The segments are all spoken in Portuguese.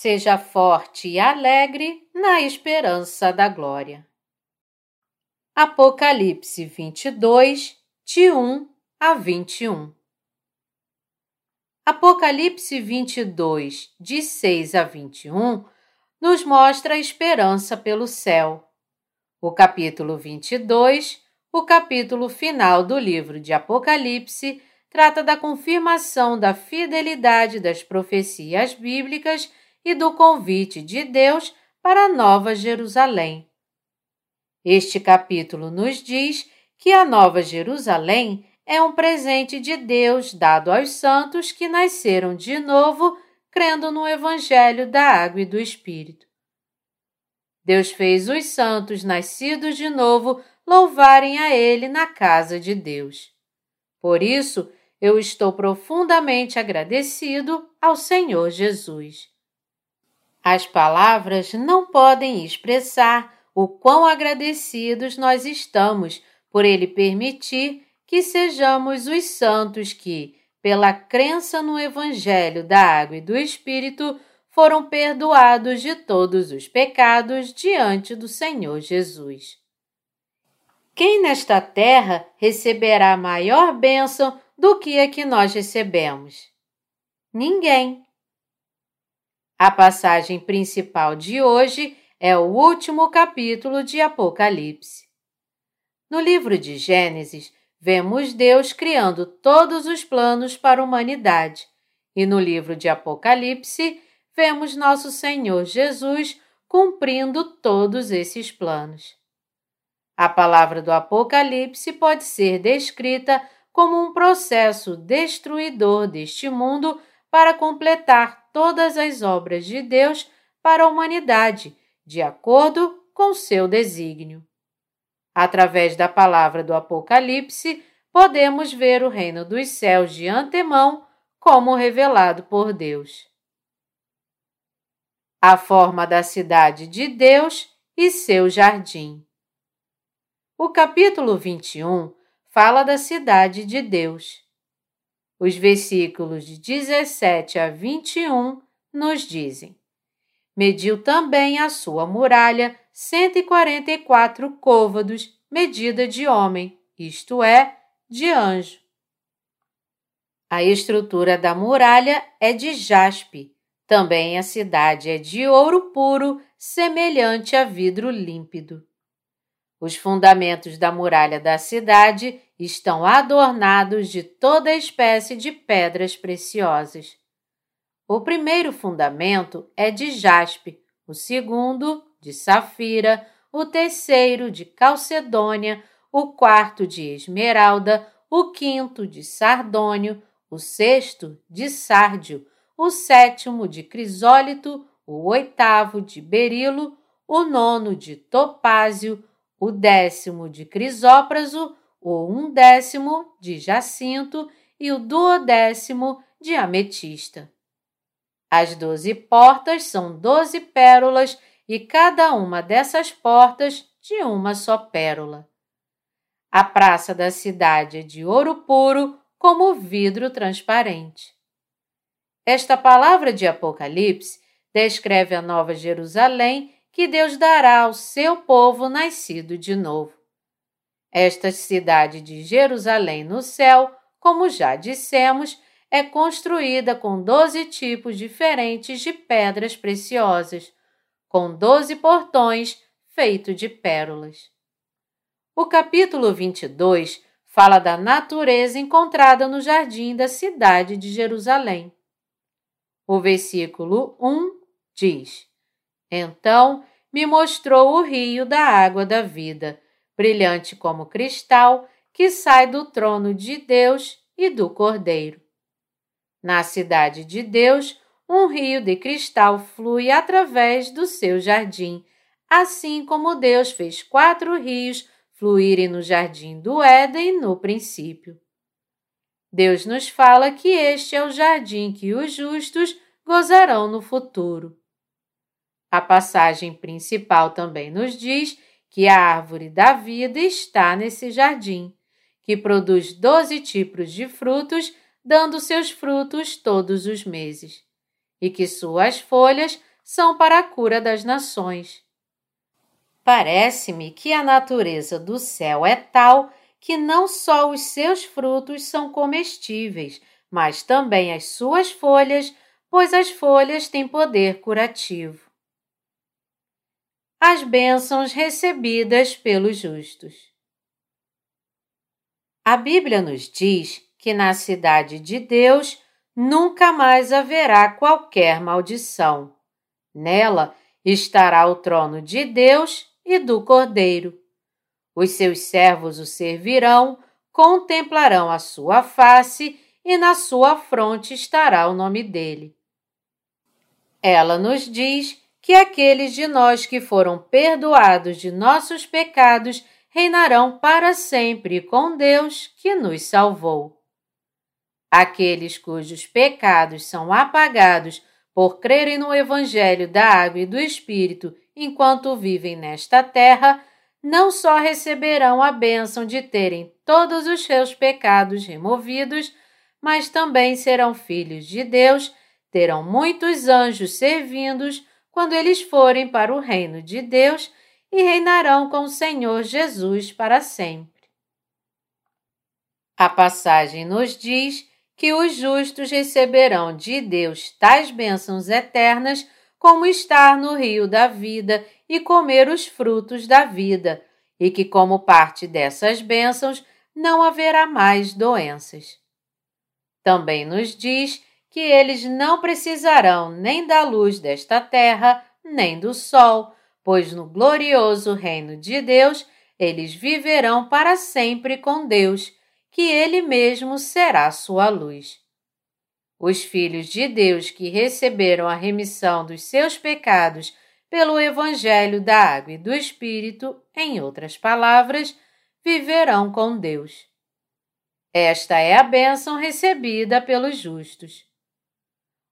Seja forte e alegre na esperança da glória. Apocalipse 22, de 1 a 21 Apocalipse 22, de 6 a 21, nos mostra a esperança pelo céu. O capítulo 22, o capítulo final do livro de Apocalipse, trata da confirmação da fidelidade das profecias bíblicas e do convite de Deus para a Nova Jerusalém. Este capítulo nos diz que a Nova Jerusalém é um presente de Deus dado aos santos que nasceram de novo, crendo no Evangelho da Água e do Espírito. Deus fez os santos nascidos de novo louvarem a Ele na casa de Deus. Por isso, eu estou profundamente agradecido ao Senhor Jesus. As palavras não podem expressar o quão agradecidos nós estamos por Ele permitir que sejamos os santos que, pela crença no Evangelho da Água e do Espírito, foram perdoados de todos os pecados diante do Senhor Jesus. Quem nesta terra receberá maior bênção do que a que nós recebemos? Ninguém. A passagem principal de hoje é o último capítulo de Apocalipse. No livro de Gênesis, vemos Deus criando todos os planos para a humanidade, e no livro de Apocalipse, vemos nosso Senhor Jesus cumprindo todos esses planos. A palavra do Apocalipse pode ser descrita como um processo destruidor deste mundo para completar todas as obras de Deus para a humanidade de acordo com seu desígnio. Através da palavra do Apocalipse, podemos ver o reino dos céus de antemão como revelado por Deus. A forma da cidade de Deus e seu jardim. O capítulo 21 fala da cidade de Deus. Os versículos de 17 a 21 nos dizem: Mediu também a sua muralha cento e quarenta e quatro côvados, medida de homem, isto é, de anjo. A estrutura da muralha é de jaspe. Também a cidade é de ouro puro, semelhante a vidro límpido. Os fundamentos da muralha da cidade estão adornados de toda espécie de pedras preciosas. O primeiro fundamento é de jaspe, o segundo de safira, o terceiro de calcedônia, o quarto de esmeralda, o quinto de sardônio, o sexto de sárdio, o sétimo de crisólito, o oitavo de berilo, o nono de topázio, o décimo de crisópraso, o undécimo de jacinto e o duodécimo de ametista. As doze portas são doze pérolas e cada uma dessas portas de uma só pérola. A praça da cidade é de ouro puro, como vidro transparente. Esta palavra de Apocalipse descreve a Nova Jerusalém que Deus dará ao seu povo nascido de novo. Esta cidade de Jerusalém no céu, como já dissemos, é construída com doze tipos diferentes de pedras preciosas, com doze portões feitos de pérolas. O capítulo 22 fala da natureza encontrada no jardim da cidade de Jerusalém. O versículo 1 diz: Então me mostrou o rio da água da vida, brilhante como cristal, que sai do trono de Deus e do Cordeiro. Na cidade de Deus, um rio de cristal flui através do seu jardim, assim como Deus fez quatro rios fluírem no jardim do Éden no princípio. Deus nos fala que este é o jardim que os justos gozarão no futuro. A passagem principal também nos diz que a árvore da vida está nesse jardim, que produz doze tipos de frutos dando seus frutos todos os meses. e que suas folhas são para a cura das nações. Parece-me que a natureza do céu é tal que não só os seus frutos são comestíveis, mas também as suas folhas, pois as folhas têm poder curativo. As bênçãos recebidas pelos justos. A Bíblia nos diz que na cidade de Deus nunca mais haverá qualquer maldição. Nela estará o trono de Deus e do Cordeiro. Os seus servos o servirão, contemplarão a sua face e na sua fronte estará o nome dele. Ela nos diz que aqueles de nós que foram perdoados de nossos pecados reinarão para sempre com Deus que nos salvou. Aqueles cujos pecados são apagados por crerem no Evangelho da Água e do Espírito enquanto vivem nesta terra, não só receberão a bênção de terem todos os seus pecados removidos, mas também serão filhos de Deus, terão muitos anjos servindo-os quando eles forem para o reino de Deus e reinarão com o Senhor Jesus para sempre. A passagem nos diz que os justos receberão de Deus tais bênçãos eternas como estar no rio da vida e comer os frutos da vida, e que, como parte dessas bênçãos, não haverá mais doenças. Também nos diz que eles não precisarão nem da luz desta terra, nem do sol, pois no glorioso reino de Deus eles viverão para sempre com Deus, que Ele mesmo será sua luz. Os filhos de Deus que receberam a remissão dos seus pecados pelo Evangelho da Água e do Espírito, em outras palavras, viverão com Deus. Esta é a bênção recebida pelos justos.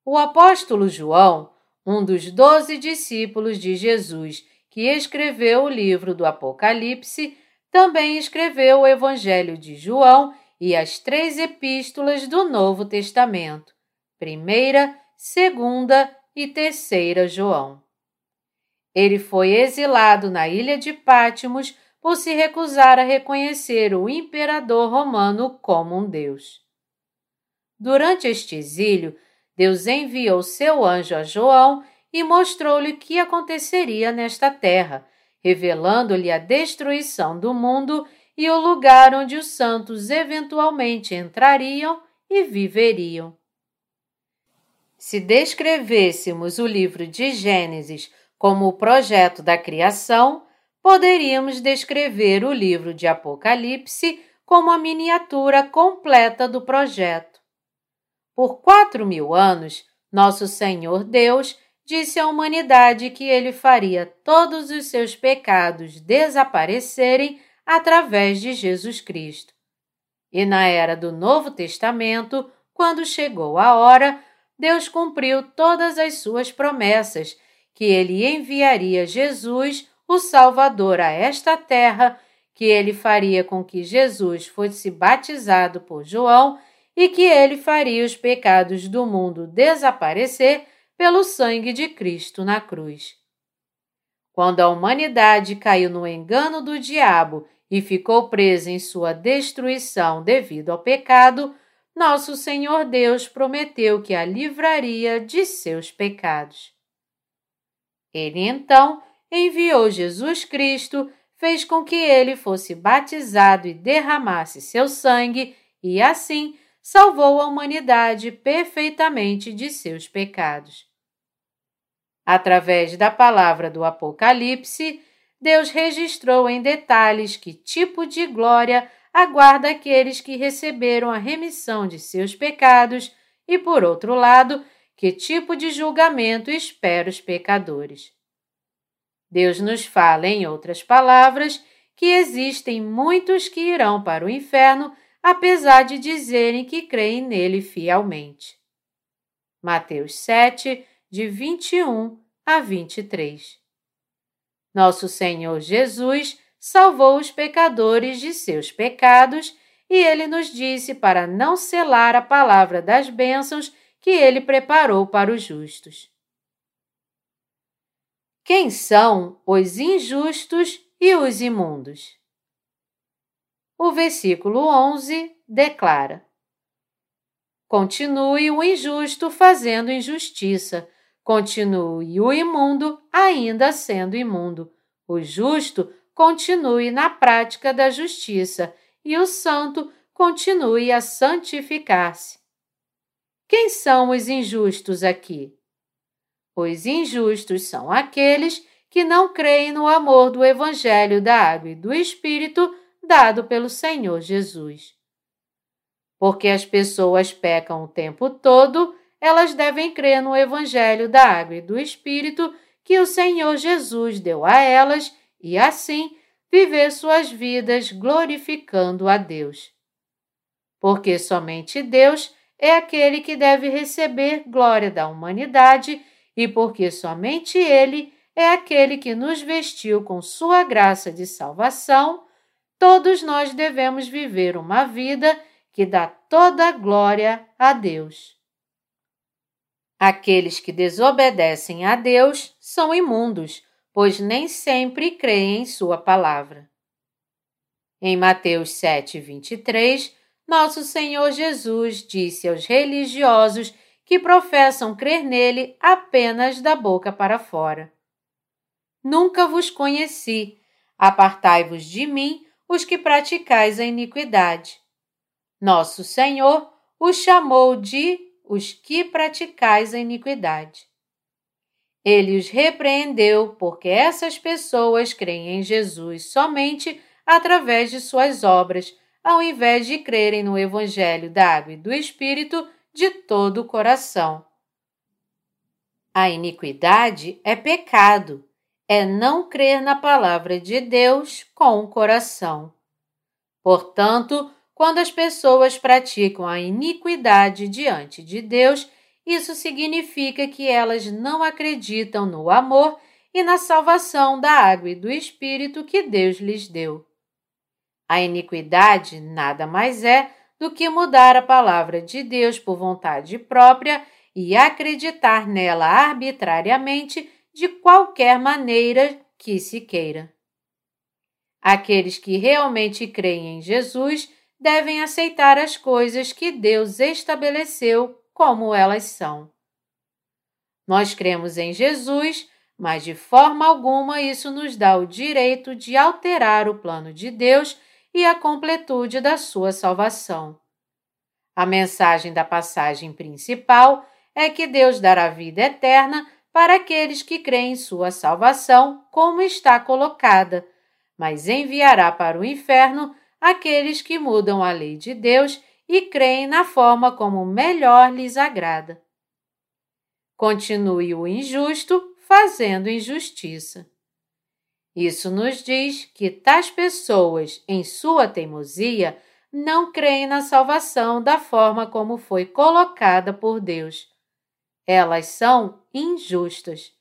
O apóstolo João, um dos doze discípulos de Jesus que escreveu o livro do Apocalipse, também escreveu o Evangelho de João e as três epístolas do Novo Testamento primeira, segunda e terceira João. Ele foi exilado na ilha de Pátimos por se recusar a reconhecer o imperador romano como um deus. Durante este exílio, Deus enviou seu anjo a João e mostrou-lhe o que aconteceria nesta terra, revelando-lhe a destruição do mundo e o lugar onde os santos eventualmente entrariam e viveriam. Se descrevêssemos o livro de Gênesis como o projeto da criação, poderíamos descrever o livro de Apocalipse como a miniatura completa do projeto. Por quatro mil anos, nosso Senhor Deus disse à humanidade que ele faria todos os seus pecados desaparecerem através de Jesus Cristo. E na era do Novo Testamento, quando chegou a hora, Deus cumpriu todas as suas promessas, que ele enviaria Jesus, o Salvador, a esta terra, que ele faria com que Jesus fosse batizado por João e que ele faria os pecados do mundo desaparecer pelo sangue de Cristo na cruz. Quando a humanidade caiu no engano do diabo e ficou presa em sua destruição devido ao pecado, nosso Senhor Deus prometeu que a livraria de seus pecados. Ele então enviou Jesus Cristo, fez com que ele fosse batizado e derramasse seu sangue, e assim salvou a humanidade perfeitamente de seus pecados. Através da palavra do Apocalipse, Deus registrou em detalhes que tipo de glória aguarda aqueles que receberam a remissão de seus pecados e, por outro lado, que tipo de julgamento espera os pecadores. Deus nos fala, em outras palavras, que existem muitos que irão para o inferno, apesar de dizerem que creem nele fielmente. Mateus 7, de 21 a 23. Nosso Senhor Jesus salvou os pecadores de seus pecados, e ele nos disse para não selar a palavra das bênçãos que ele preparou para os justos. Quem são os injustos e os imundos? O versículo 11 declara: Continue o injusto fazendo injustiça, continue o imundo ainda sendo imundo. O justo continue na prática da justiça e o santo continue a santificar-se. Quem são os injustos aqui? Os injustos são aqueles que não creem no amor do Evangelho da Água e do Espírito dado pelo Senhor Jesus. Porque as pessoas pecam o tempo todo, elas devem crer no Evangelho da Água e do Espírito que o Senhor Jesus deu a elas e, assim, viver suas vidas glorificando a Deus. Porque somente Deus é aquele que deve receber glória da humanidade e porque somente Ele é aquele que nos vestiu com sua graça de salvação, todos nós devemos viver uma vida que dá toda a glória a Deus. Aqueles que desobedecem a Deus são imundos, pois nem sempre creem em Sua palavra. Em Mateus 7, 23, nosso Senhor Jesus disse aos religiosos que professam crer nele apenas da boca para fora: Nunca vos conheci, apartai-vos de mim, os que praticais a iniquidade. Nosso Senhor os chamou de os que praticais a iniquidade. Ele os repreendeu porque essas pessoas creem em Jesus somente através de suas obras, ao invés de crerem no Evangelho da Água e do Espírito de todo o coração. A iniquidade é pecado, é não crer na palavra de Deus com o coração. Portanto, quando as pessoas praticam a iniquidade diante de Deus, isso significa que elas não acreditam no amor e na salvação da água e do Espírito que Deus lhes deu. A iniquidade nada mais é do que mudar a palavra de Deus por vontade própria e acreditar nela arbitrariamente de qualquer maneira que se queira. Aqueles que realmente creem em Jesus devem aceitar as coisas que Deus estabeleceu como elas são. Nós cremos em Jesus, mas de forma alguma isso nos dá o direito de alterar o plano de Deus e a completude da sua salvação. A mensagem da passagem principal é que Deus dará vida eterna para aqueles que creem em sua salvação, como está colocada, mas enviará para o inferno aqueles que mudam a lei de Deus e creem na forma como melhor lhes agrada. Continue o injusto fazendo injustiça. Isso nos diz que tais pessoas, em sua teimosia, não creem na salvação da forma como foi colocada por Deus. Elas são injustas.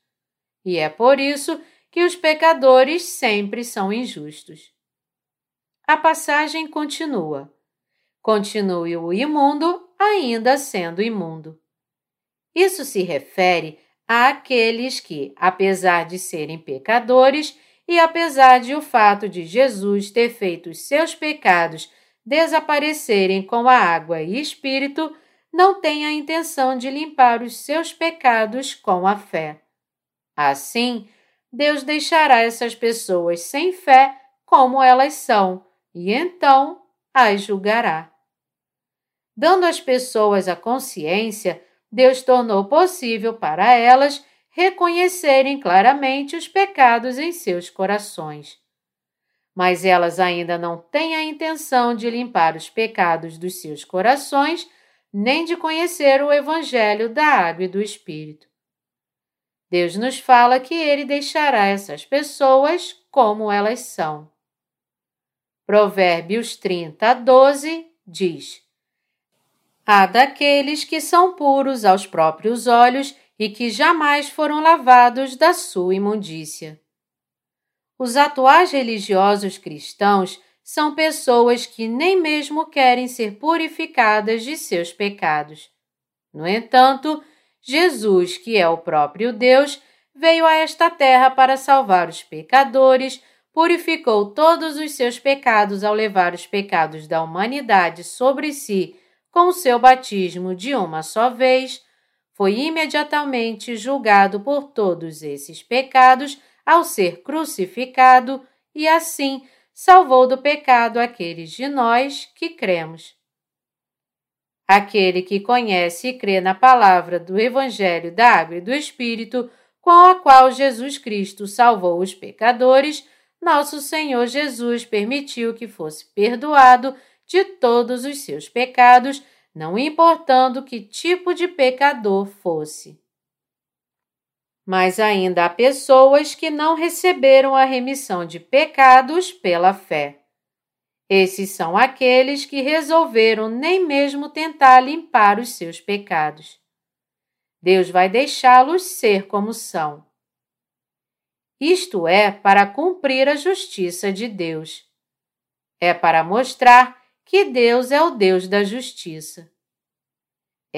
E é por isso que os pecadores sempre são injustos. A passagem continua. Continue o imundo ainda sendo imundo. Isso se refere àqueles que, apesar de serem pecadores e apesar de o fato de Jesus ter feito os seus pecados desaparecerem com a água e espírito, não têm a intenção de limpar os seus pecados com a fé. Assim, Deus deixará essas pessoas sem fé como elas são e então as julgará. Dando às pessoas a consciência, Deus tornou possível para elas reconhecerem claramente os pecados em seus corações. Mas elas ainda não têm a intenção de limpar os pecados dos seus corações, nem de conhecer o Evangelho da Água e do Espírito. Deus nos fala que Ele deixará essas pessoas como elas são. Provérbios 30, 12 diz: Há daqueles que são puros aos próprios olhos e que jamais foram lavados da sua imundícia. Os atuais religiosos cristãos são pessoas que nem mesmo querem ser purificadas de seus pecados. No entanto, Jesus, que é o próprio Deus, veio a esta terra para salvar os pecadores, purificou todos os seus pecados ao levar os pecados da humanidade sobre si com o seu batismo de uma só vez, foi imediatamente julgado por todos esses pecados ao ser crucificado e assim salvou do pecado aqueles de nós que cremos. Aquele que conhece e crê na palavra do Evangelho da Água e do Espírito, com a qual Jesus Cristo salvou os pecadores, nosso Senhor Jesus permitiu que fosse perdoado de todos os seus pecados, não importando que tipo de pecador fosse. Mas ainda há pessoas que não receberam a remissão de pecados pela fé. Esses são aqueles que resolveram nem mesmo tentar limpar os seus pecados. Deus vai deixá-los ser como são. Isto é para cumprir a justiça de Deus. É para mostrar que Deus é o Deus da justiça.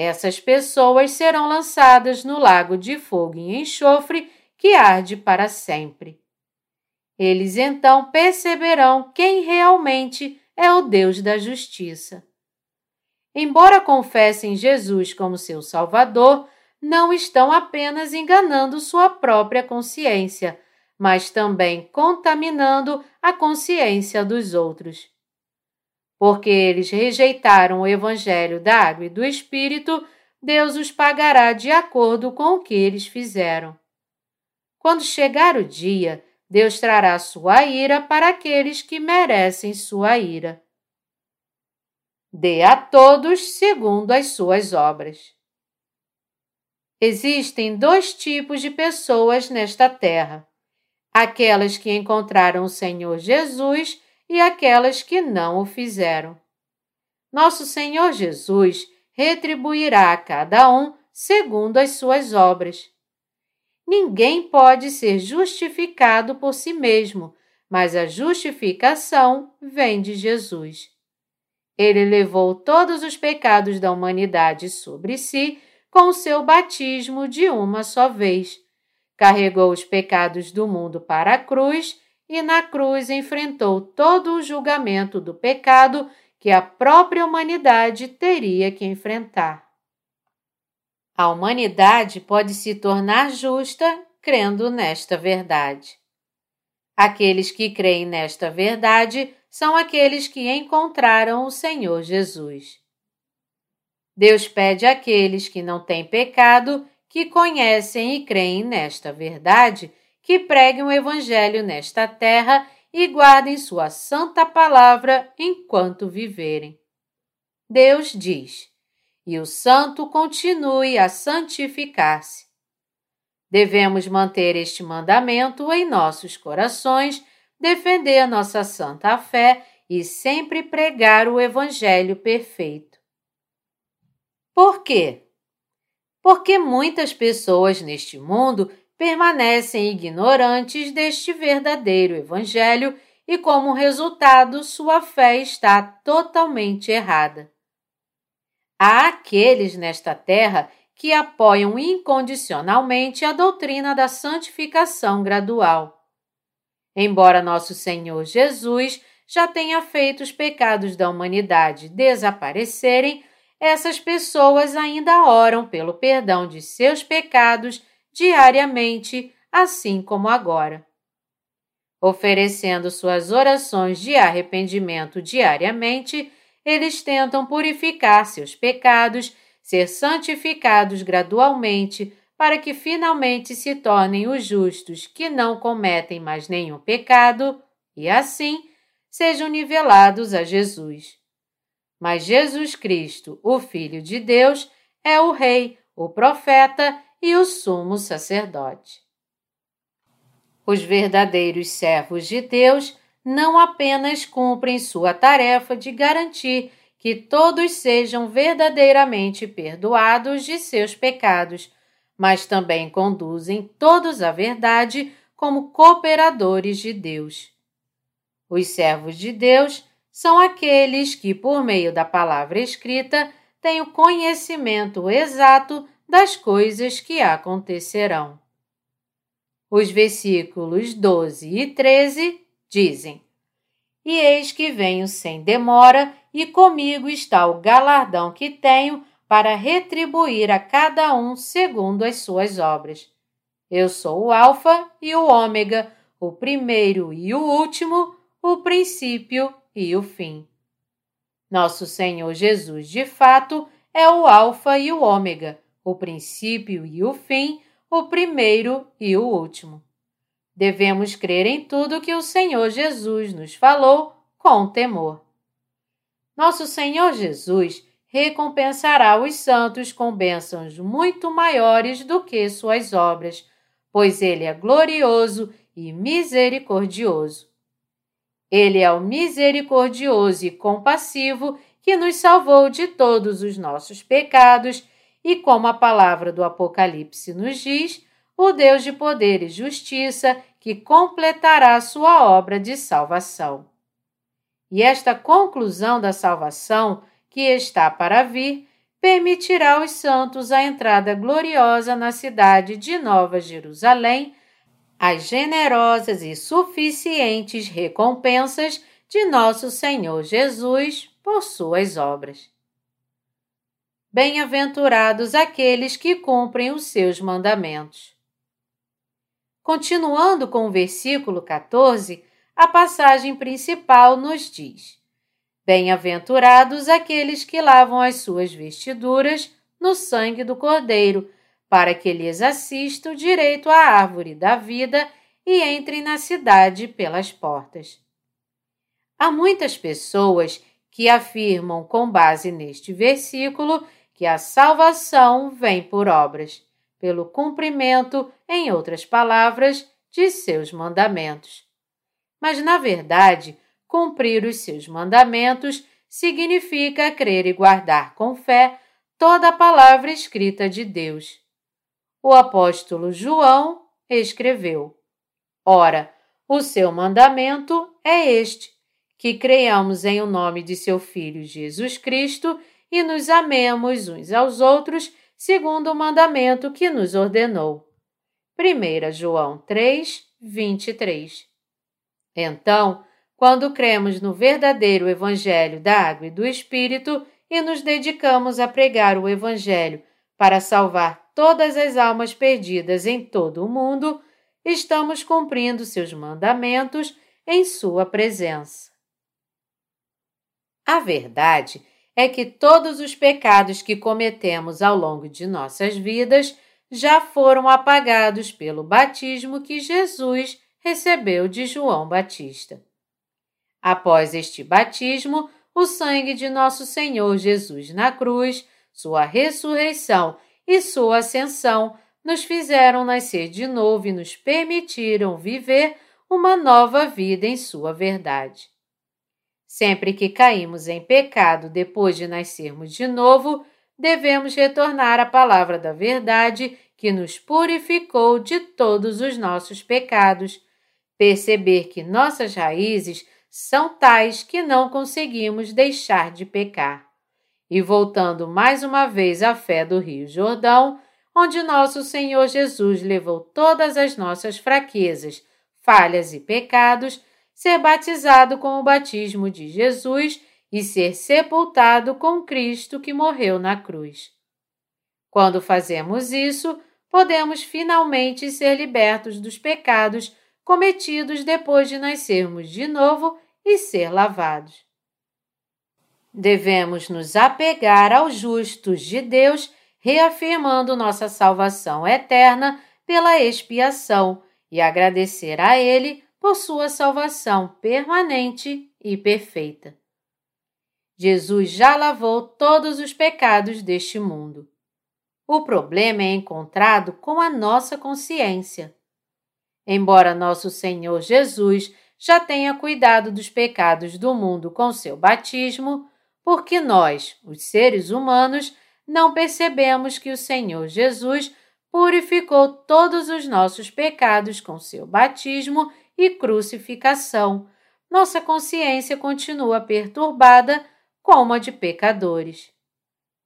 Essas pessoas serão lançadas no lago de fogo e enxofre que arde para sempre. Eles então perceberão quem realmente é o Deus da justiça. Embora confessem Jesus como seu Salvador, não estão apenas enganando sua própria consciência, mas também contaminando a consciência dos outros. Porque eles rejeitaram o Evangelho da Água e do Espírito, Deus os pagará de acordo com o que eles fizeram. Quando chegar o dia, Deus trará sua ira para aqueles que merecem sua ira. Dê a todos segundo as suas obras. Existem dois tipos de pessoas nesta terra: aquelas que encontraram o Senhor Jesus e aquelas que não o fizeram. Nosso Senhor Jesus retribuirá a cada um segundo as suas obras. Ninguém pode ser justificado por si mesmo, mas a justificação vem de Jesus. Ele levou todos os pecados da humanidade sobre si com o seu batismo de uma só vez. Carregou os pecados do mundo para a cruz e na cruz enfrentou todo o julgamento do pecado que a própria humanidade teria que enfrentar. A humanidade pode se tornar justa crendo nesta verdade. Aqueles que creem nesta verdade são aqueles que encontraram o Senhor Jesus. Deus pede àqueles que não têm pecado, que conhecem e creem nesta verdade, que preguem o Evangelho nesta terra e guardem Sua santa palavra enquanto viverem. Deus diz: e o santo continue a santificar-se. Devemos manter este mandamento em nossos corações, defender nossa santa fé e sempre pregar o Evangelho perfeito. Por quê? Porque muitas pessoas neste mundo permanecem ignorantes deste verdadeiro Evangelho e, como resultado, sua fé está totalmente errada. Há aqueles nesta terra que apoiam incondicionalmente a doutrina da santificação gradual. Embora nosso Senhor Jesus já tenha feito os pecados da humanidade desaparecerem, essas pessoas ainda oram pelo perdão de seus pecados diariamente, assim como agora. Oferecendo suas orações de arrependimento diariamente, eles tentam purificar seus pecados, ser santificados gradualmente, para que finalmente se tornem os justos que não cometem mais nenhum pecado e, assim, sejam nivelados a Jesus. Mas Jesus Cristo, o Filho de Deus, é o Rei, o Profeta e o Sumo Sacerdote. Os verdadeiros servos de Deus não apenas cumprem sua tarefa de garantir que todos sejam verdadeiramente perdoados de seus pecados, mas também conduzem todos à verdade como cooperadores de Deus. Os servos de Deus são aqueles que, por meio da palavra escrita, tem o conhecimento exato das coisas que acontecerão. Os versículos 12 e 13 dizem: E eis que venho sem demora, e comigo está o galardão que tenho para retribuir a cada um segundo as suas obras. Eu sou o Alfa e o Ômega, o primeiro e o último, o princípio e o fim. Nosso Senhor Jesus, de fato, é o Alfa e o Ômega, o princípio e o fim, o primeiro e o último. Devemos crer em tudo que o Senhor Jesus nos falou com temor. Nosso Senhor Jesus recompensará os santos com bênçãos muito maiores do que suas obras, pois ele é glorioso e misericordioso. Ele é o misericordioso e compassivo que nos salvou de todos os nossos pecados e, como a palavra do Apocalipse nos diz, o Deus de poder e justiça que completará sua obra de salvação. E esta conclusão da salvação que está para vir permitirá aos santos a entrada gloriosa na cidade de Nova Jerusalém, as generosas e suficientes recompensas de nosso Senhor Jesus por suas obras. Bem-aventurados aqueles que cumprem os seus mandamentos. Continuando com o versículo 14, a passagem principal nos diz: Bem-aventurados aqueles que lavam as suas vestiduras no sangue do Cordeiro, para que lhes assista o direito à árvore da vida e entrem na cidade pelas portas. Há muitas pessoas que afirmam, com base neste versículo, que a salvação vem por obras, pelo cumprimento, em outras palavras, de seus mandamentos. Mas, na verdade, Cumprir os seus mandamentos significa crer e guardar com fé toda a palavra escrita de Deus. O apóstolo João escreveu: Ora, o seu mandamento é este: que creiamos em o nome de seu Filho Jesus Cristo e nos amemos uns aos outros, segundo o mandamento que nos ordenou. 1 João 3, 23. Então, quando cremos no verdadeiro Evangelho da Água e do Espírito e nos dedicamos a pregar o Evangelho para salvar todas as almas perdidas em todo o mundo, estamos cumprindo seus mandamentos em Sua presença. A verdade é que todos os pecados que cometemos ao longo de nossas vidas já foram apagados pelo batismo que Jesus recebeu de João Batista. Após este batismo, o sangue de nosso Senhor Jesus na cruz, sua ressurreição e sua ascensão nos fizeram nascer de novo e nos permitiram viver uma nova vida em sua verdade. Sempre que caímos em pecado depois de nascermos de novo, devemos retornar à palavra da verdade que nos purificou de todos os nossos pecados, perceber que nossas raízes são tais que não conseguimos deixar de pecar. E voltando mais uma vez à fé do Rio Jordão, onde nosso Senhor Jesus levou todas as nossas fraquezas, falhas e pecados, ser batizado com o batismo de Jesus e ser sepultado com Cristo que morreu na cruz. Quando fazemos isso, podemos finalmente ser libertos dos pecados cometidos depois de nascermos de novo e ser lavados. Devemos nos apegar aos justos de Deus, reafirmando nossa salvação eterna pela expiação e agradecer a Ele por sua salvação permanente e perfeita. Jesus já lavou todos os pecados deste mundo. O problema é encontrado com a nossa consciência. Embora nosso Senhor Jesus já tenha cuidado dos pecados do mundo com seu batismo, porque nós, os seres humanos, não percebemos que o Senhor Jesus purificou todos os nossos pecados com seu batismo e crucificação. Nossa consciência continua perturbada como a de pecadores.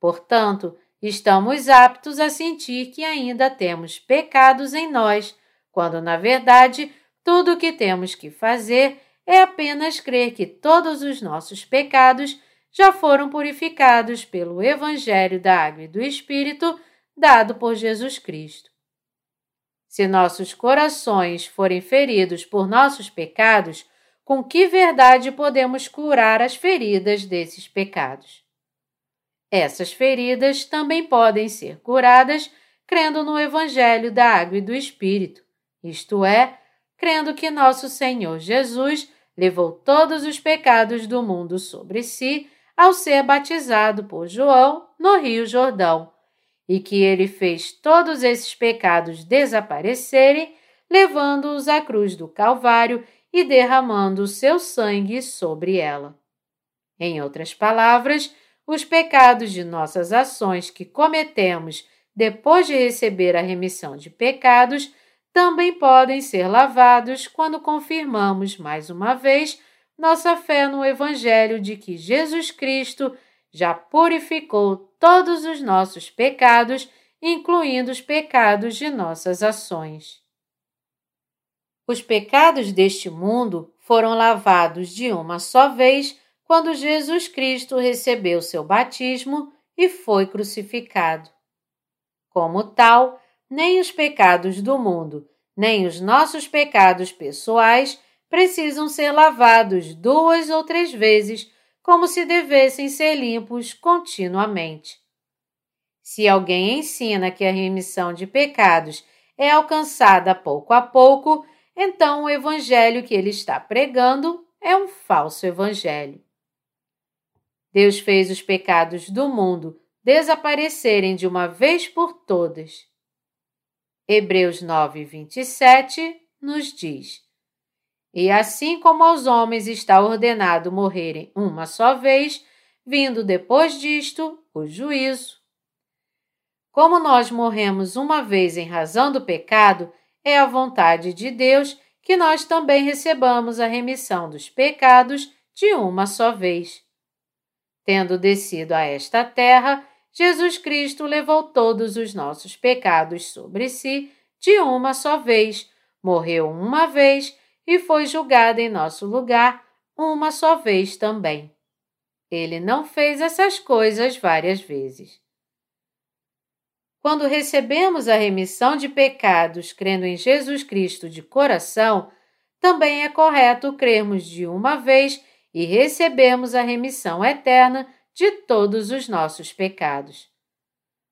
Portanto, estamos aptos a sentir que ainda temos pecados em nós, quando na verdade tudo o que temos que fazer é apenas crer que todos os nossos pecados já foram purificados pelo Evangelho da Água e do Espírito dado por Jesus Cristo. Se nossos corações forem feridos por nossos pecados, com que verdade podemos curar as feridas desses pecados? Essas feridas também podem ser curadas crendo no Evangelho da Água e do Espírito, isto é, crendo que nosso Senhor Jesus levou todos os pecados do mundo sobre si ao ser batizado por João no Rio Jordão, e que ele fez todos esses pecados desaparecerem, levando-os à cruz do Calvário e derramando seu sangue sobre ela. Em outras palavras, os pecados de nossas ações que cometemos depois de receber a remissão de pecados também podem ser lavados quando confirmamos mais uma vez nossa fé no Evangelho de que Jesus Cristo já purificou todos os nossos pecados, incluindo os pecados de nossas ações. Os pecados deste mundo foram lavados de uma só vez quando Jesus Cristo recebeu seu batismo e foi crucificado. Como tal, nem os pecados do mundo, nem os nossos pecados pessoais precisam ser lavados duas ou três vezes, como se devessem ser limpos continuamente. Se alguém ensina que a remissão de pecados é alcançada pouco a pouco, então o evangelho que ele está pregando é um falso evangelho. Deus fez os pecados do mundo desaparecerem de uma vez por todas. Hebreus 9, 27 nos diz: E assim como aos homens está ordenado morrerem uma só vez, vindo depois disto o juízo. Como nós morremos uma vez em razão do pecado, é a vontade de Deus que nós também recebamos a remissão dos pecados de uma só vez. Tendo descido a esta terra, Jesus Cristo levou todos os nossos pecados sobre si de uma só vez, morreu uma vez e foi julgado em nosso lugar uma só vez também. Ele não fez essas coisas várias vezes. Quando recebemos a remissão de pecados crendo em Jesus Cristo de coração, também é correto crermos de uma vez e recebemos a remissão eterna de todos os nossos pecados.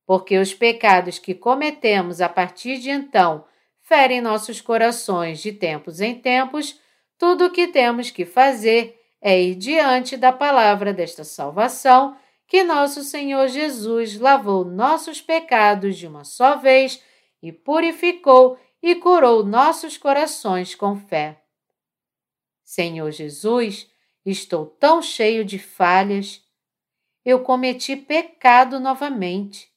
Porque os pecados que cometemos a partir de então ferem nossos corações de tempos em tempos, tudo o que temos que fazer é ir diante da palavra desta salvação, que nosso Senhor Jesus lavou nossos pecados de uma só vez e purificou e curou nossos corações com fé. Senhor Jesus, estou tão cheio de falhas eu cometi pecado novamente.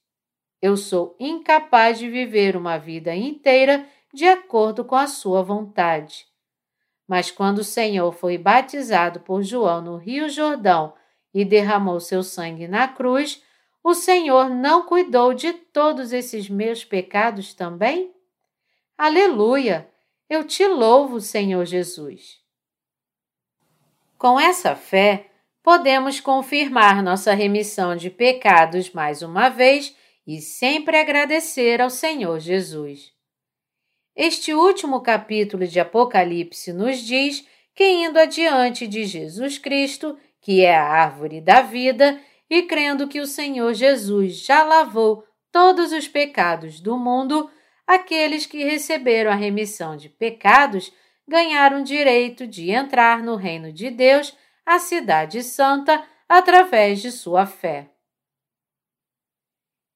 Eu sou incapaz de viver uma vida inteira de acordo com a Sua vontade. Mas quando o Senhor foi batizado por João no Rio Jordão e derramou seu sangue na cruz, o Senhor não cuidou de todos esses meus pecados também? Aleluia! Eu te louvo, Senhor Jesus. Com essa fé, podemos confirmar nossa remissão de pecados mais uma vez e sempre agradecer ao Senhor Jesus. Este último capítulo de Apocalipse nos diz que, indo adiante de Jesus Cristo, que é a árvore da vida, e crendo que o Senhor Jesus já lavou todos os pecados do mundo, aqueles que receberam a remissão de pecados ganharam direito de entrar no reino de Deus a Cidade Santa através de sua fé.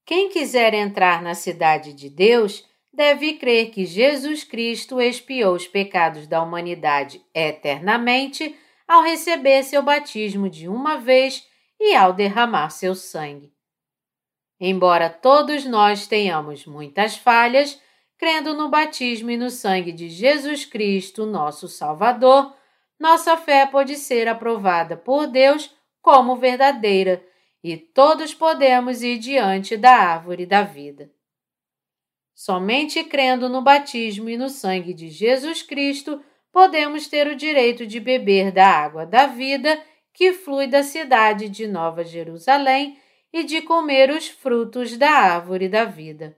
Quem quiser entrar na Cidade de Deus deve crer que Jesus Cristo expiou os pecados da humanidade eternamente ao receber seu batismo de uma vez e ao derramar seu sangue. Embora todos nós tenhamos muitas falhas, crendo no batismo e no sangue de Jesus Cristo, nosso Salvador, nossa fé pode ser aprovada por Deus como verdadeira e todos podemos ir diante da árvore da vida. Somente crendo no batismo e no sangue de Jesus Cristo podemos ter o direito de beber da água da vida que flui da cidade de Nova Jerusalém e de comer os frutos da árvore da vida.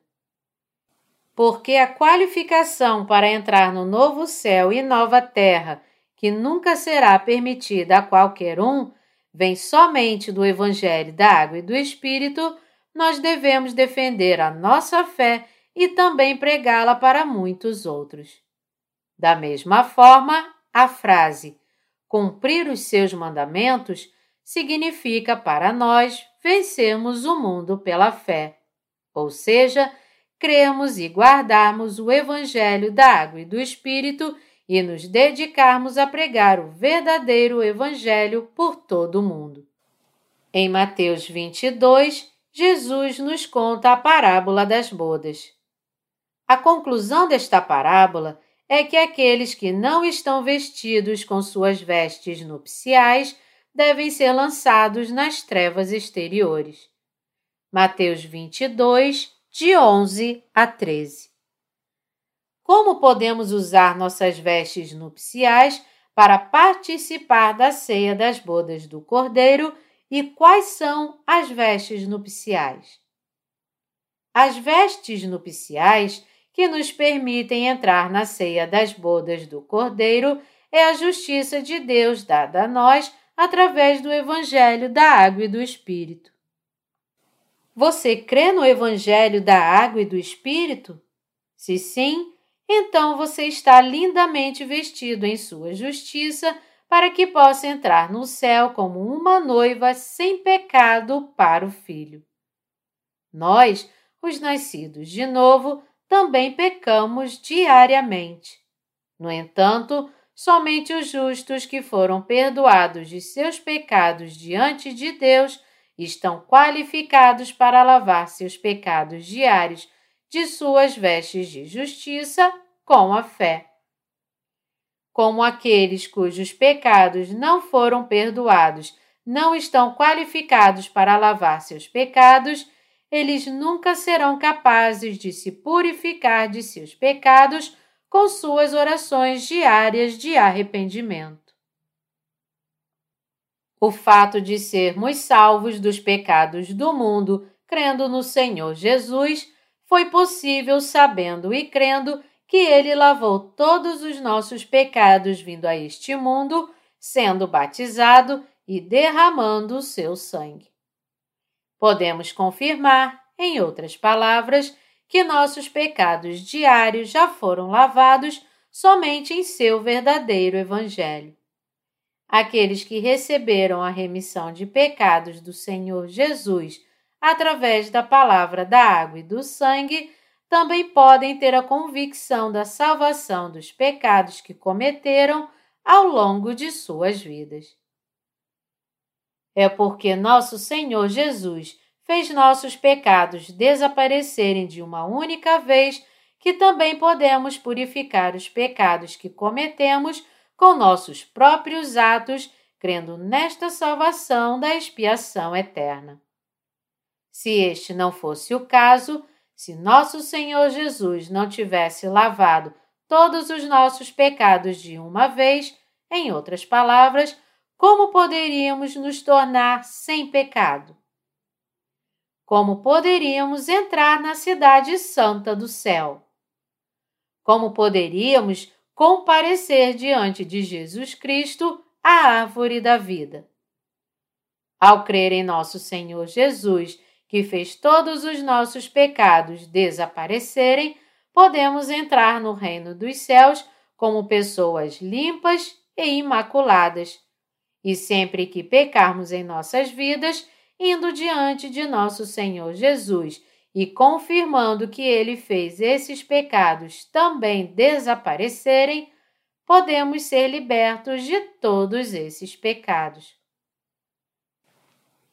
Porque a qualificação para entrar no novo céu e nova terra, que nunca será permitida a qualquer um, vem somente do Evangelho da Água e do Espírito, nós devemos defender a nossa fé e também pregá-la para muitos outros. Da mesma forma, a frase cumprir os seus mandamentos significa para nós vencermos o mundo pela fé, ou seja, cremos e guardarmos o Evangelho da Água e do Espírito e nos dedicarmos a pregar o verdadeiro Evangelho por todo o mundo. Em Mateus 22, Jesus nos conta a parábola das bodas. A conclusão desta parábola é que aqueles que não estão vestidos com suas vestes nupciais devem ser lançados nas trevas exteriores. Mateus 22, de 11 a 13. Como podemos usar nossas vestes nupciais para participar da ceia das bodas do Cordeiro e quais são as vestes nupciais? As vestes nupciais que nos permitem entrar na ceia das bodas do Cordeiro é a justiça de Deus dada a nós através do Evangelho da Água e do Espírito. Você crê no Evangelho da Água e do Espírito? Se sim, então você está lindamente vestido em sua justiça para que possa entrar no céu como uma noiva sem pecado para o filho. Nós, os nascidos de novo, também pecamos diariamente. No entanto, somente os justos que foram perdoados de seus pecados diante de Deus estão qualificados para lavar seus pecados diários de suas vestes de justiça com a fé. Como aqueles cujos pecados não foram perdoados não estão qualificados para lavar seus pecados, eles nunca serão capazes de se purificar de seus pecados com suas orações diárias de arrependimento. O fato de sermos salvos dos pecados do mundo, crendo no Senhor Jesus, foi possível sabendo e crendo que Ele lavou todos os nossos pecados vindo a este mundo, sendo batizado e derramando o seu sangue. Podemos confirmar, em outras palavras, que nossos pecados diários já foram lavados somente em seu verdadeiro Evangelho. Aqueles que receberam a remissão de pecados do Senhor Jesus através da palavra da água e do sangue, também podem ter a convicção da salvação dos pecados que cometeram ao longo de suas vidas. É porque nosso Senhor Jesus fez nossos pecados desaparecerem de uma única vez que também podemos purificar os pecados que cometemos com nossos próprios atos, crendo nesta salvação da expiação eterna. Se este não fosse o caso, se nosso Senhor Jesus não tivesse lavado todos os nossos pecados de uma vez, em outras palavras, como poderíamos nos tornar sem pecado? Como poderíamos entrar na cidade santa do céu? Como poderíamos comparecer diante de Jesus Cristo, a árvore da vida? Ao crer em nosso Senhor Jesus que fez todos os nossos pecados desaparecerem, podemos entrar no reino dos céus como pessoas limpas e imaculadas. E sempre que pecarmos em nossas vidas, indo diante de nosso Senhor Jesus e confirmando que ele fez esses pecados também desaparecerem, podemos ser libertos de todos esses pecados.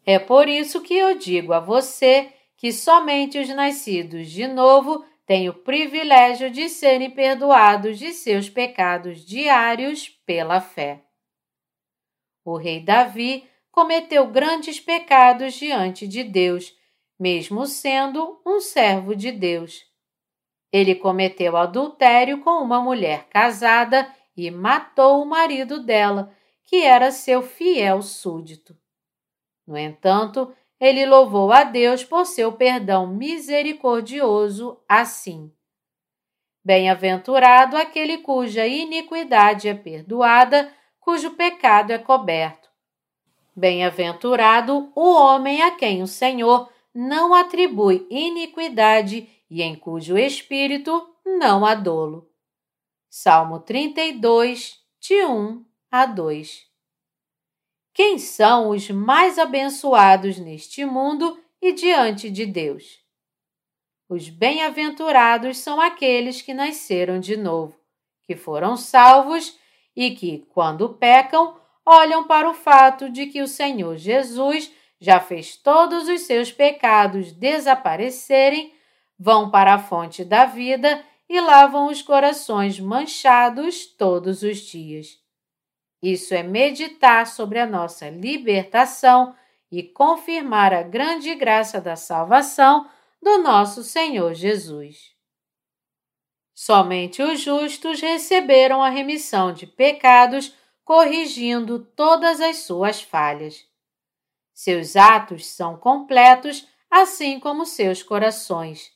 É por isso que eu digo a você que somente os nascidos de novo têm o privilégio de serem perdoados de seus pecados diários pela fé. O rei Davi, cometeu grandes pecados diante de Deus, mesmo sendo um servo de Deus. Ele cometeu adultério com uma mulher casada e matou o marido dela, que era seu fiel súdito. No entanto, ele louvou a Deus por seu perdão misericordioso assim. Bem-aventurado aquele cuja iniquidade é perdoada, cujo pecado é coberto. Bem-aventurado o homem a quem o Senhor não atribui iniquidade e em cujo espírito não há dolo. Salmo 32, de 1 a 2. Quem são os mais abençoados neste mundo e diante de Deus? Os bem-aventurados são aqueles que nasceram de novo, que foram salvos e que, quando pecam, olham para o fato de que o Senhor Jesus já fez todos os seus pecados desaparecerem, vão para a fonte da vida e lavam os corações manchados todos os dias. Isso é meditar sobre a nossa libertação e confirmar a grande graça da salvação do nosso Senhor Jesus. Somente os justos receberam a remissão de pecados, corrigindo todas as suas falhas. Seus atos são completos, assim como seus corações.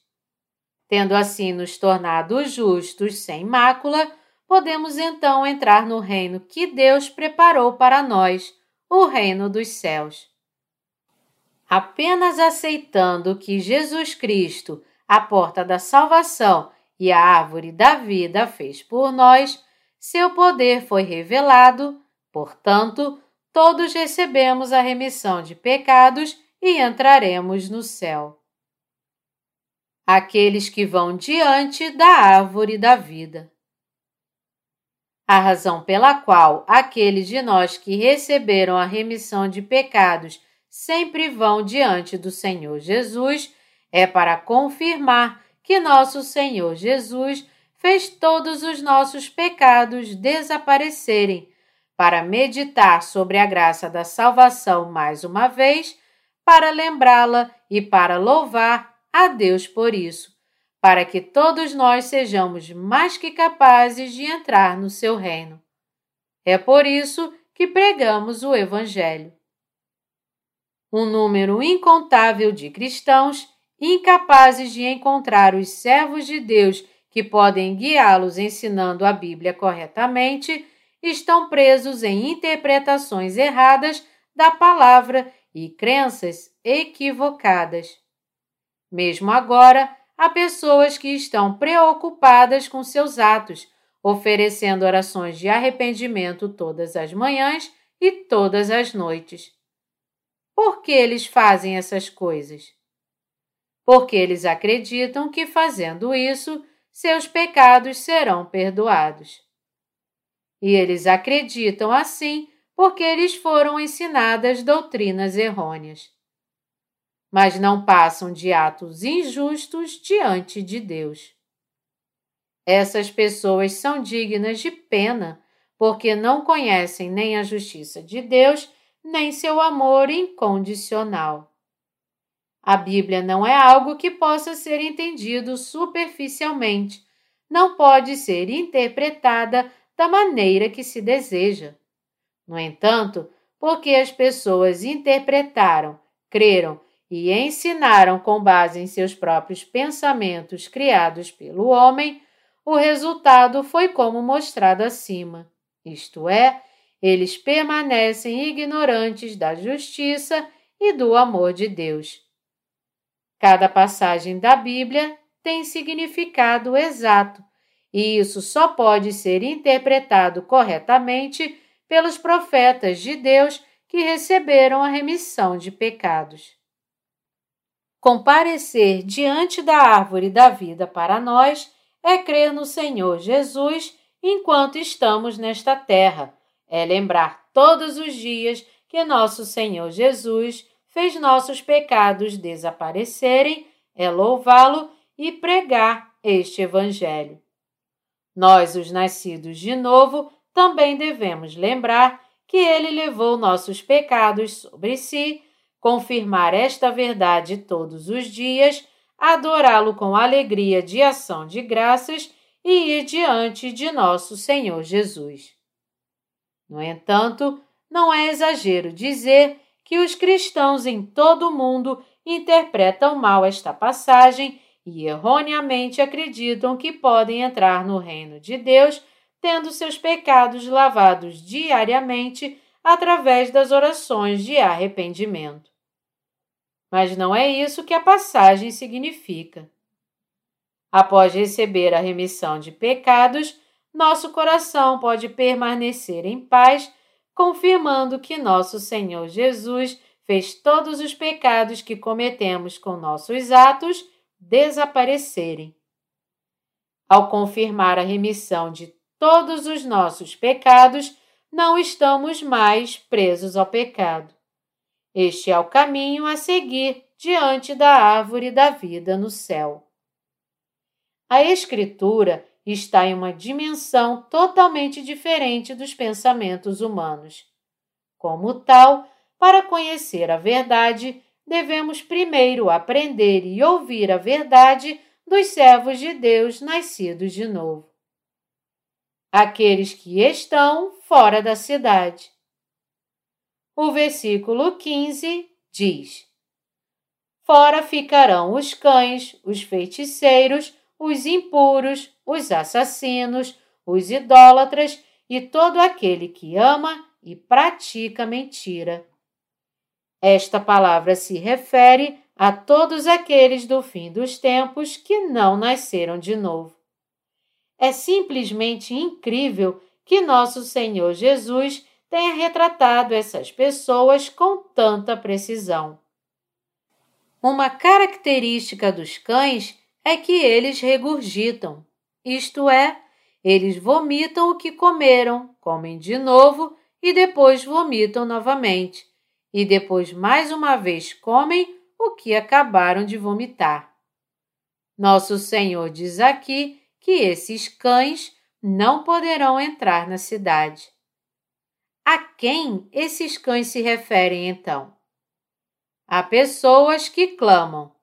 Tendo assim nos tornado justos sem mácula, podemos então entrar no reino que Deus preparou para nós, o reino dos céus. Apenas aceitando que Jesus Cristo, a porta da salvação e a árvore da vida, fez por nós, seu poder foi revelado, portanto, todos recebemos a remissão de pecados e entraremos no céu. Aqueles que vão diante da árvore da vida a razão pela qual aqueles de nós que receberam a remissão de pecados sempre vão diante do Senhor Jesus é para confirmar que nosso Senhor Jesus fez todos os nossos pecados desaparecerem, para meditar sobre a graça da salvação mais uma vez, para lembrá-la e para louvar a Deus por isso para que todos nós sejamos mais que capazes de entrar no seu reino. É por isso que pregamos o Evangelho. Um número incontável de cristãos, incapazes de encontrar os servos de Deus que podem guiá-los ensinando a Bíblia corretamente, estão presos em interpretações erradas da palavra e crenças equivocadas. Mesmo agora, há pessoas que estão preocupadas com seus atos, oferecendo orações de arrependimento todas as manhãs e todas as noites. Por que eles fazem essas coisas? Porque eles acreditam que fazendo isso, seus pecados serão perdoados. E eles acreditam assim porque eles foram ensinadas doutrinas errôneas mas não passam de atos injustos diante de Deus. Essas pessoas são dignas de pena, porque não conhecem nem a justiça de Deus, nem seu amor incondicional. A Bíblia não é algo que possa ser entendido superficialmente, não pode ser interpretada da maneira que se deseja. No entanto, porque as pessoas interpretaram, creram e ensinaram com base em seus próprios pensamentos criados pelo homem, o resultado foi como mostrado acima, isto é, eles permanecem ignorantes da justiça e do amor de Deus. Cada passagem da Bíblia tem significado exato, e isso só pode ser interpretado corretamente pelos profetas de Deus que receberam a remissão de pecados. Comparecer diante da árvore da vida para nós é crer no Senhor Jesus enquanto estamos nesta terra, é lembrar todos os dias que nosso Senhor Jesus fez nossos pecados desaparecerem, é louvá-lo e pregar este Evangelho. Nós, os nascidos de novo, também devemos lembrar que ele levou nossos pecados sobre si, confirmar esta verdade todos os dias, adorá-lo com alegria de ação de graças e ir diante de nosso Senhor Jesus. No entanto, não é exagero dizer que os cristãos em todo o mundo interpretam mal esta passagem e erroneamente acreditam que podem entrar no reino de Deus tendo seus pecados lavados diariamente através das orações de arrependimento. Mas não é isso que a passagem significa. Após receber a remissão de pecados, nosso coração pode permanecer em paz, confirmando que nosso Senhor Jesus fez todos os pecados que cometemos com nossos atos desaparecerem. Ao confirmar a remissão de todos os nossos pecados, não estamos mais presos ao pecado. Este é o caminho a seguir diante da árvore da vida no céu. A Escritura está em uma dimensão totalmente diferente dos pensamentos humanos. Como tal, para conhecer a verdade, devemos primeiro aprender e ouvir a verdade dos servos de Deus nascidos de novo aqueles que estão fora da cidade. O versículo 15 diz: Fora ficarão os cães, os feiticeiros, os impuros, os assassinos, os idólatras e todo aquele que ama e pratica mentira. Esta palavra se refere a todos aqueles do fim dos tempos que não nasceram de novo. É simplesmente incrível que nosso Senhor Jesus tenha retratado essas pessoas com tanta precisão. Uma característica dos cães é que eles regurgitam, isto é, eles vomitam o que comeram, comem de novo e depois vomitam novamente, e depois mais uma vez comem o que acabaram de vomitar. Nosso Senhor diz aqui que esses cães não poderão entrar na cidade. A quem esses cães se referem então? A pessoas que clamam: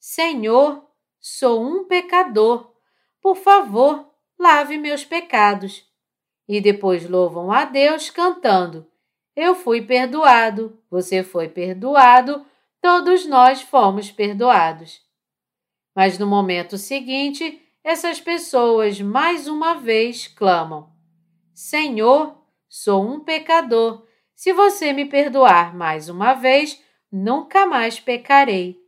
Senhor, sou um pecador, por favor, lave meus pecados. E depois louvam a Deus cantando: Eu fui perdoado, você foi perdoado, todos nós fomos perdoados. Mas no momento seguinte, essas pessoas mais uma vez clamam: Senhor, sou um pecador. Se você me perdoar mais uma vez, nunca mais pecarei.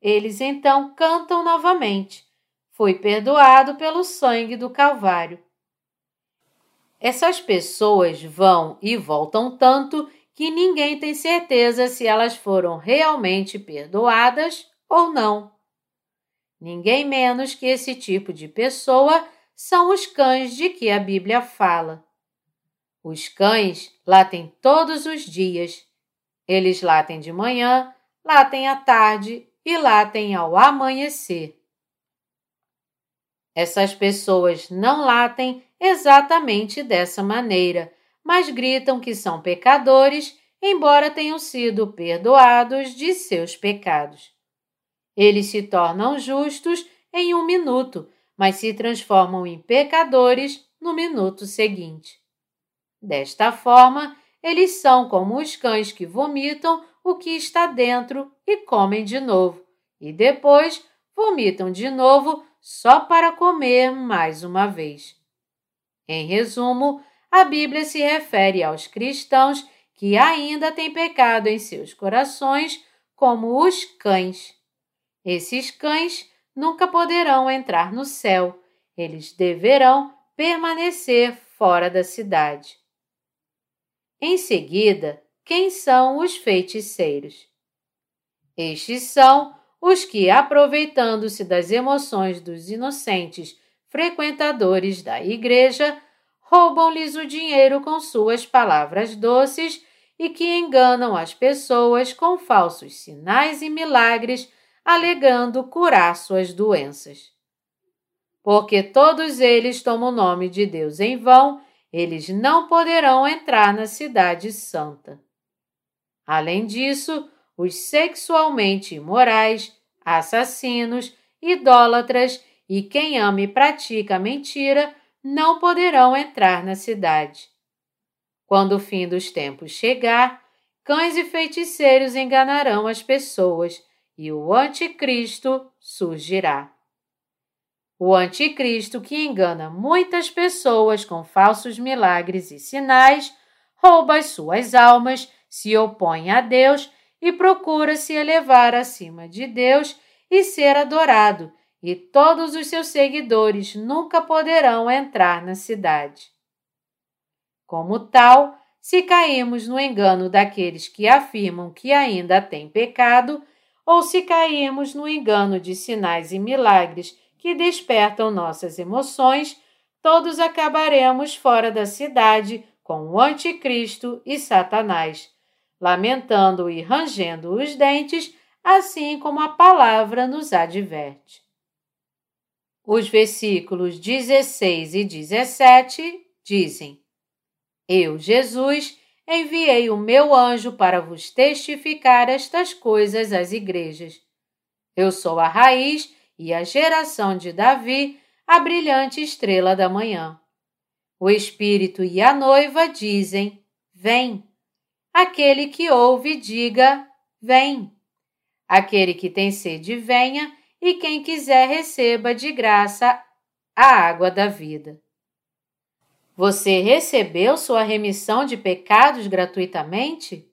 Eles então cantam novamente: Fui perdoado pelo sangue do Calvário. Essas pessoas vão e voltam tanto que ninguém tem certeza se elas foram realmente perdoadas ou não. Ninguém menos que esse tipo de pessoa são os cães de que a Bíblia fala. Os cães latem todos os dias. Eles latem de manhã, latem à tarde e latem ao amanhecer. Essas pessoas não latem exatamente dessa maneira, mas gritam que são pecadores, embora tenham sido perdoados de seus pecados. Eles se tornam justos em um minuto, mas se transformam em pecadores no minuto seguinte. Desta forma, eles são como os cães que vomitam o que está dentro e comem de novo, e depois vomitam de novo só para comer mais uma vez. Em resumo, a Bíblia se refere aos cristãos que ainda têm pecado em seus corações como os cães. Esses cães nunca poderão entrar no céu, eles deverão permanecer fora da cidade. Em seguida, quem são os feiticeiros? Estes são os que, aproveitando-se das emoções dos inocentes frequentadores da igreja, roubam-lhes o dinheiro com suas palavras doces e que enganam as pessoas com falsos sinais e milagres alegando curar suas doenças. Porque todos eles tomam o nome de Deus em vão eles não poderão entrar na Cidade Santa. Além disso, os sexualmente imorais, assassinos, idólatras e quem ama e pratica mentira não poderão entrar na cidade. Quando o fim dos tempos chegar, cães e feiticeiros enganarão as pessoas e o Anticristo surgirá. O Anticristo, que engana muitas pessoas com falsos milagres e sinais, rouba as suas almas, se opõe a Deus e procura se elevar acima de Deus e ser adorado, e todos os seus seguidores nunca poderão entrar na cidade. Como tal, se caímos no engano daqueles que afirmam que ainda têm pecado, ou se caímos no engano de sinais e milagres que despertam nossas emoções, todos acabaremos fora da cidade com o Anticristo e Satanás, lamentando e rangendo os dentes, assim como a palavra nos adverte. Os versículos 16 e 17 dizem: Eu, Jesus, enviei o meu anjo para vos testificar estas coisas às igrejas. Eu sou a raiz e a geração de Davi, a brilhante estrela da manhã. O Espírito e a noiva dizem: Vem. Aquele que ouve, diga: Vem. Aquele que tem sede, venha, e quem quiser, receba de graça a água da vida. Você recebeu sua remissão de pecados gratuitamente?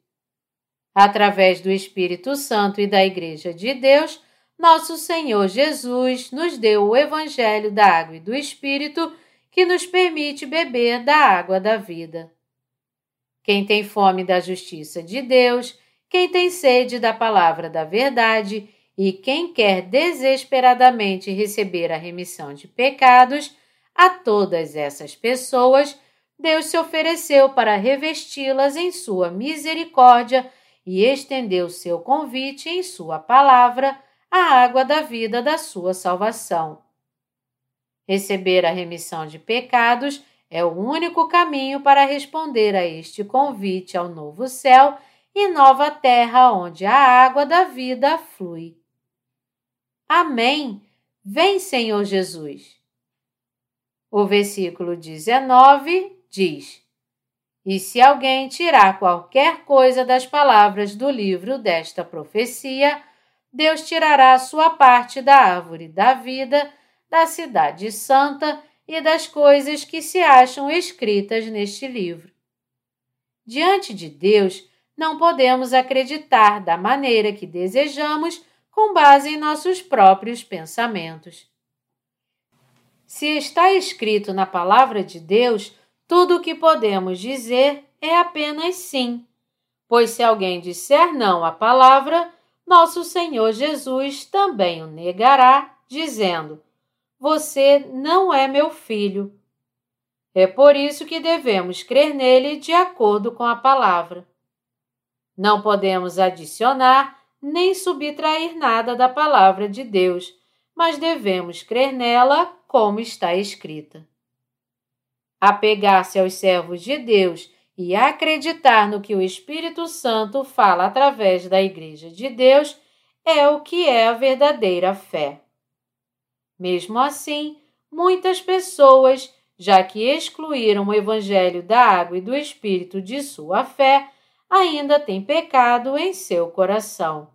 Através do Espírito Santo e da Igreja de Deus, nosso Senhor Jesus nos deu o Evangelho da Água e do Espírito que nos permite beber da água da vida. Quem tem fome da justiça de Deus, quem tem sede da palavra da verdade e quem quer desesperadamente receber a remissão de pecados, a todas essas pessoas, Deus se ofereceu para revesti-las em sua misericórdia e estendeu seu convite em sua palavra a água da vida da sua salvação. Receber a remissão de pecados é o único caminho para responder a este convite ao novo céu e nova terra onde a água da vida flui. Amém. Vem, Senhor Jesus. O versículo 19 diz: E se alguém tirar qualquer coisa das palavras do livro desta profecia, Deus tirará a sua parte da árvore da vida, da cidade santa e das coisas que se acham escritas neste livro. Diante de Deus, não podemos acreditar da maneira que desejamos com base em nossos próprios pensamentos. Se está escrito na palavra de Deus, tudo o que podemos dizer é apenas sim. Pois se alguém disser não à palavra, nosso Senhor Jesus também o negará, dizendo: Você não é meu filho. É por isso que devemos crer nele de acordo com a palavra. Não podemos adicionar nem subtrair nada da palavra de Deus, mas devemos crer nela como está escrita. Apegar-se aos servos de Deus e acreditar no que o Espírito Santo fala através da Igreja de Deus é o que é a verdadeira fé. Mesmo assim, muitas pessoas, já que excluíram o Evangelho da água e do Espírito de sua fé, ainda têm pecado em seu coração.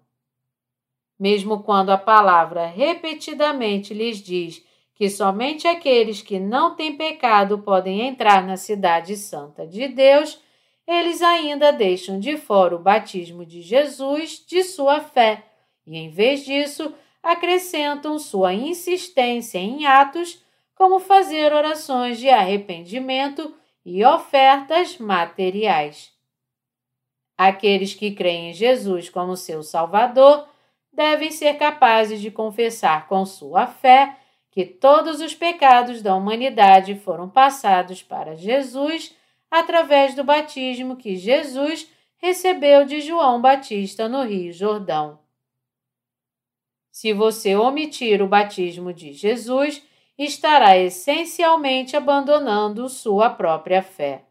Mesmo quando a palavra repetidamente lhes diz que somente aqueles que não têm pecado podem entrar na cidade santa de Deus, eles ainda deixam de fora o batismo de Jesus de sua fé e, em vez disso, acrescentam sua insistência em atos, como fazer orações de arrependimento e ofertas materiais. Aqueles que creem em Jesus como seu Salvador devem ser capazes de confessar com sua fé que todos os pecados da humanidade foram passados para Jesus através do batismo que Jesus recebeu de João Batista no Rio Jordão. Se você omitir o batismo de Jesus estará essencialmente abandonando sua própria fé.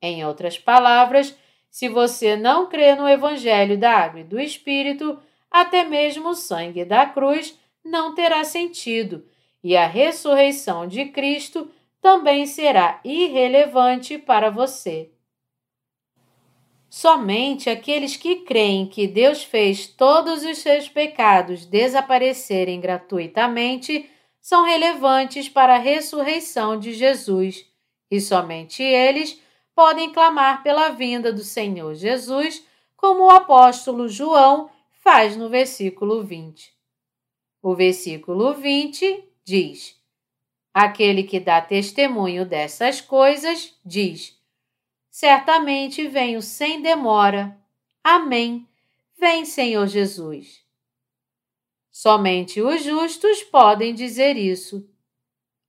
Em outras palavras, se você não crê no Evangelho da Água e do Espírito, até mesmo o sangue da cruz não terá sentido e a ressurreição de Cristo também será irrelevante para você. Somente aqueles que creem que Deus fez todos os seus pecados desaparecerem gratuitamente são relevantes para a ressurreição de Jesus, e somente eles podem clamar pela vinda do Senhor Jesus, como o apóstolo João faz no versículo 20. O versículo 20 diz: Aquele que dá testemunho dessas coisas diz: Certamente venho sem demora. Amém. Vem, Senhor Jesus. Somente os justos podem dizer isso.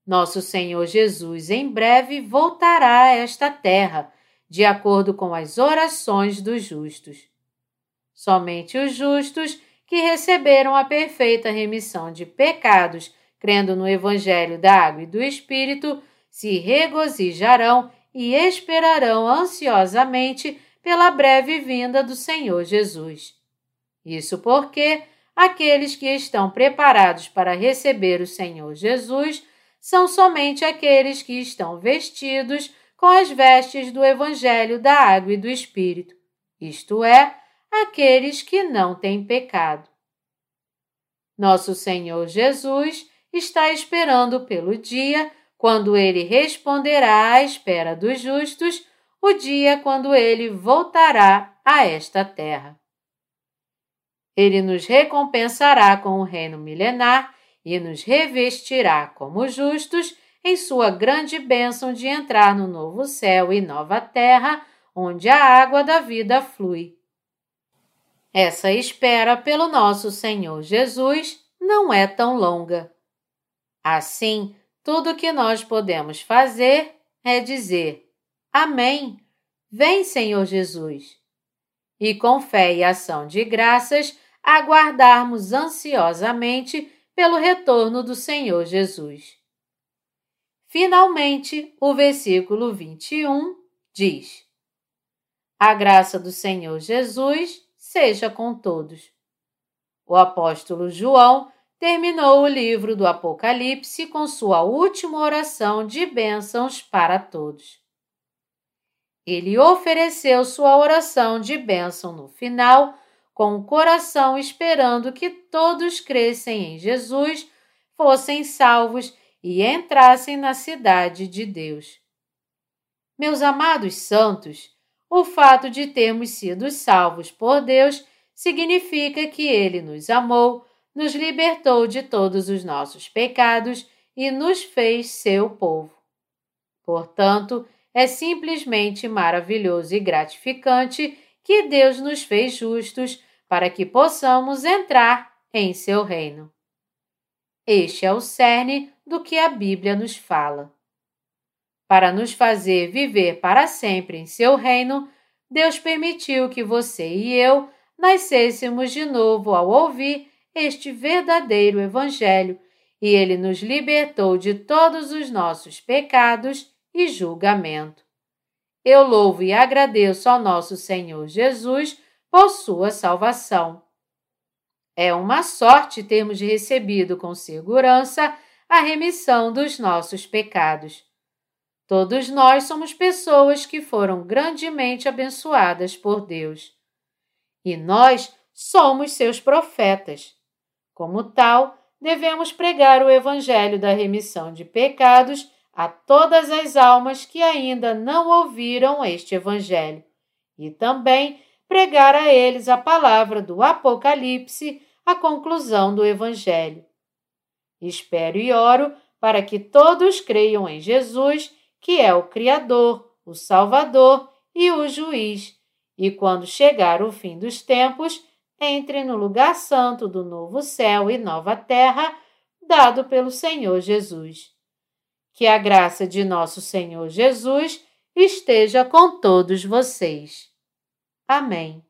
Nosso Senhor Jesus em breve voltará a esta terra, de acordo com as orações dos justos. Somente os justos que receberam a perfeita remissão de pecados, crendo no Evangelho da Água e do Espírito, se regozijarão e esperarão ansiosamente pela breve vinda do Senhor Jesus. Isso porque aqueles que estão preparados para receber o Senhor Jesus são somente aqueles que estão vestidos com as vestes do Evangelho da Água e do Espírito, isto é, aqueles que não têm pecado. Nosso Senhor Jesus está esperando pelo dia quando ele responderá à espera dos justos, o dia quando ele voltará a esta terra. Ele nos recompensará com o reino milenar e nos revestirá como justos em sua grande bênção de entrar no novo céu e nova terra, onde a água da vida flui. Essa espera pelo nosso Senhor Jesus não é tão longa. Assim, tudo o que nós podemos fazer é dizer: Amém. Vem, Senhor Jesus. E com fé e ação de graças, aguardarmos ansiosamente pelo retorno do Senhor Jesus. Finalmente, o versículo 21 diz: A graça do Senhor Jesus seja com todos. O apóstolo João terminou o livro do Apocalipse com sua última oração de bênçãos para todos. Ele ofereceu sua oração de bênção no final com o coração esperando que todos crescem em Jesus, fossem salvos e entrassem na cidade de Deus. Meus amados santos, o fato de termos sido salvos por Deus significa que Ele nos amou, nos libertou de todos os nossos pecados e nos fez seu povo. Portanto, é simplesmente maravilhoso e gratificante que Deus nos fez justos para que possamos entrar em seu reino. Este é o cerne do que a Bíblia nos fala. Para nos fazer viver para sempre em seu reino, Deus permitiu que você e eu nascêssemos de novo ao ouvir este verdadeiro Evangelho e ele nos libertou de todos os nossos pecados e julgamento. Eu louvo e agradeço ao nosso Senhor Jesus por sua salvação. É uma sorte termos recebido com segurança a remissão dos nossos pecados. Todos nós somos pessoas que foram grandemente abençoadas por Deus. E nós somos seus profetas. Como tal, devemos pregar o Evangelho da remissão de pecados a todas as almas que ainda não ouviram este Evangelho e também pregar a eles a palavra do Apocalipse, a conclusão do Evangelho. Espero e oro para que todos creiam em Jesus, que é o Criador, o Salvador e o Juiz, e quando chegar o fim dos tempos, entre no lugar santo do novo céu e nova terra, dado pelo Senhor Jesus. Que a graça de nosso Senhor Jesus esteja com todos vocês. Amém.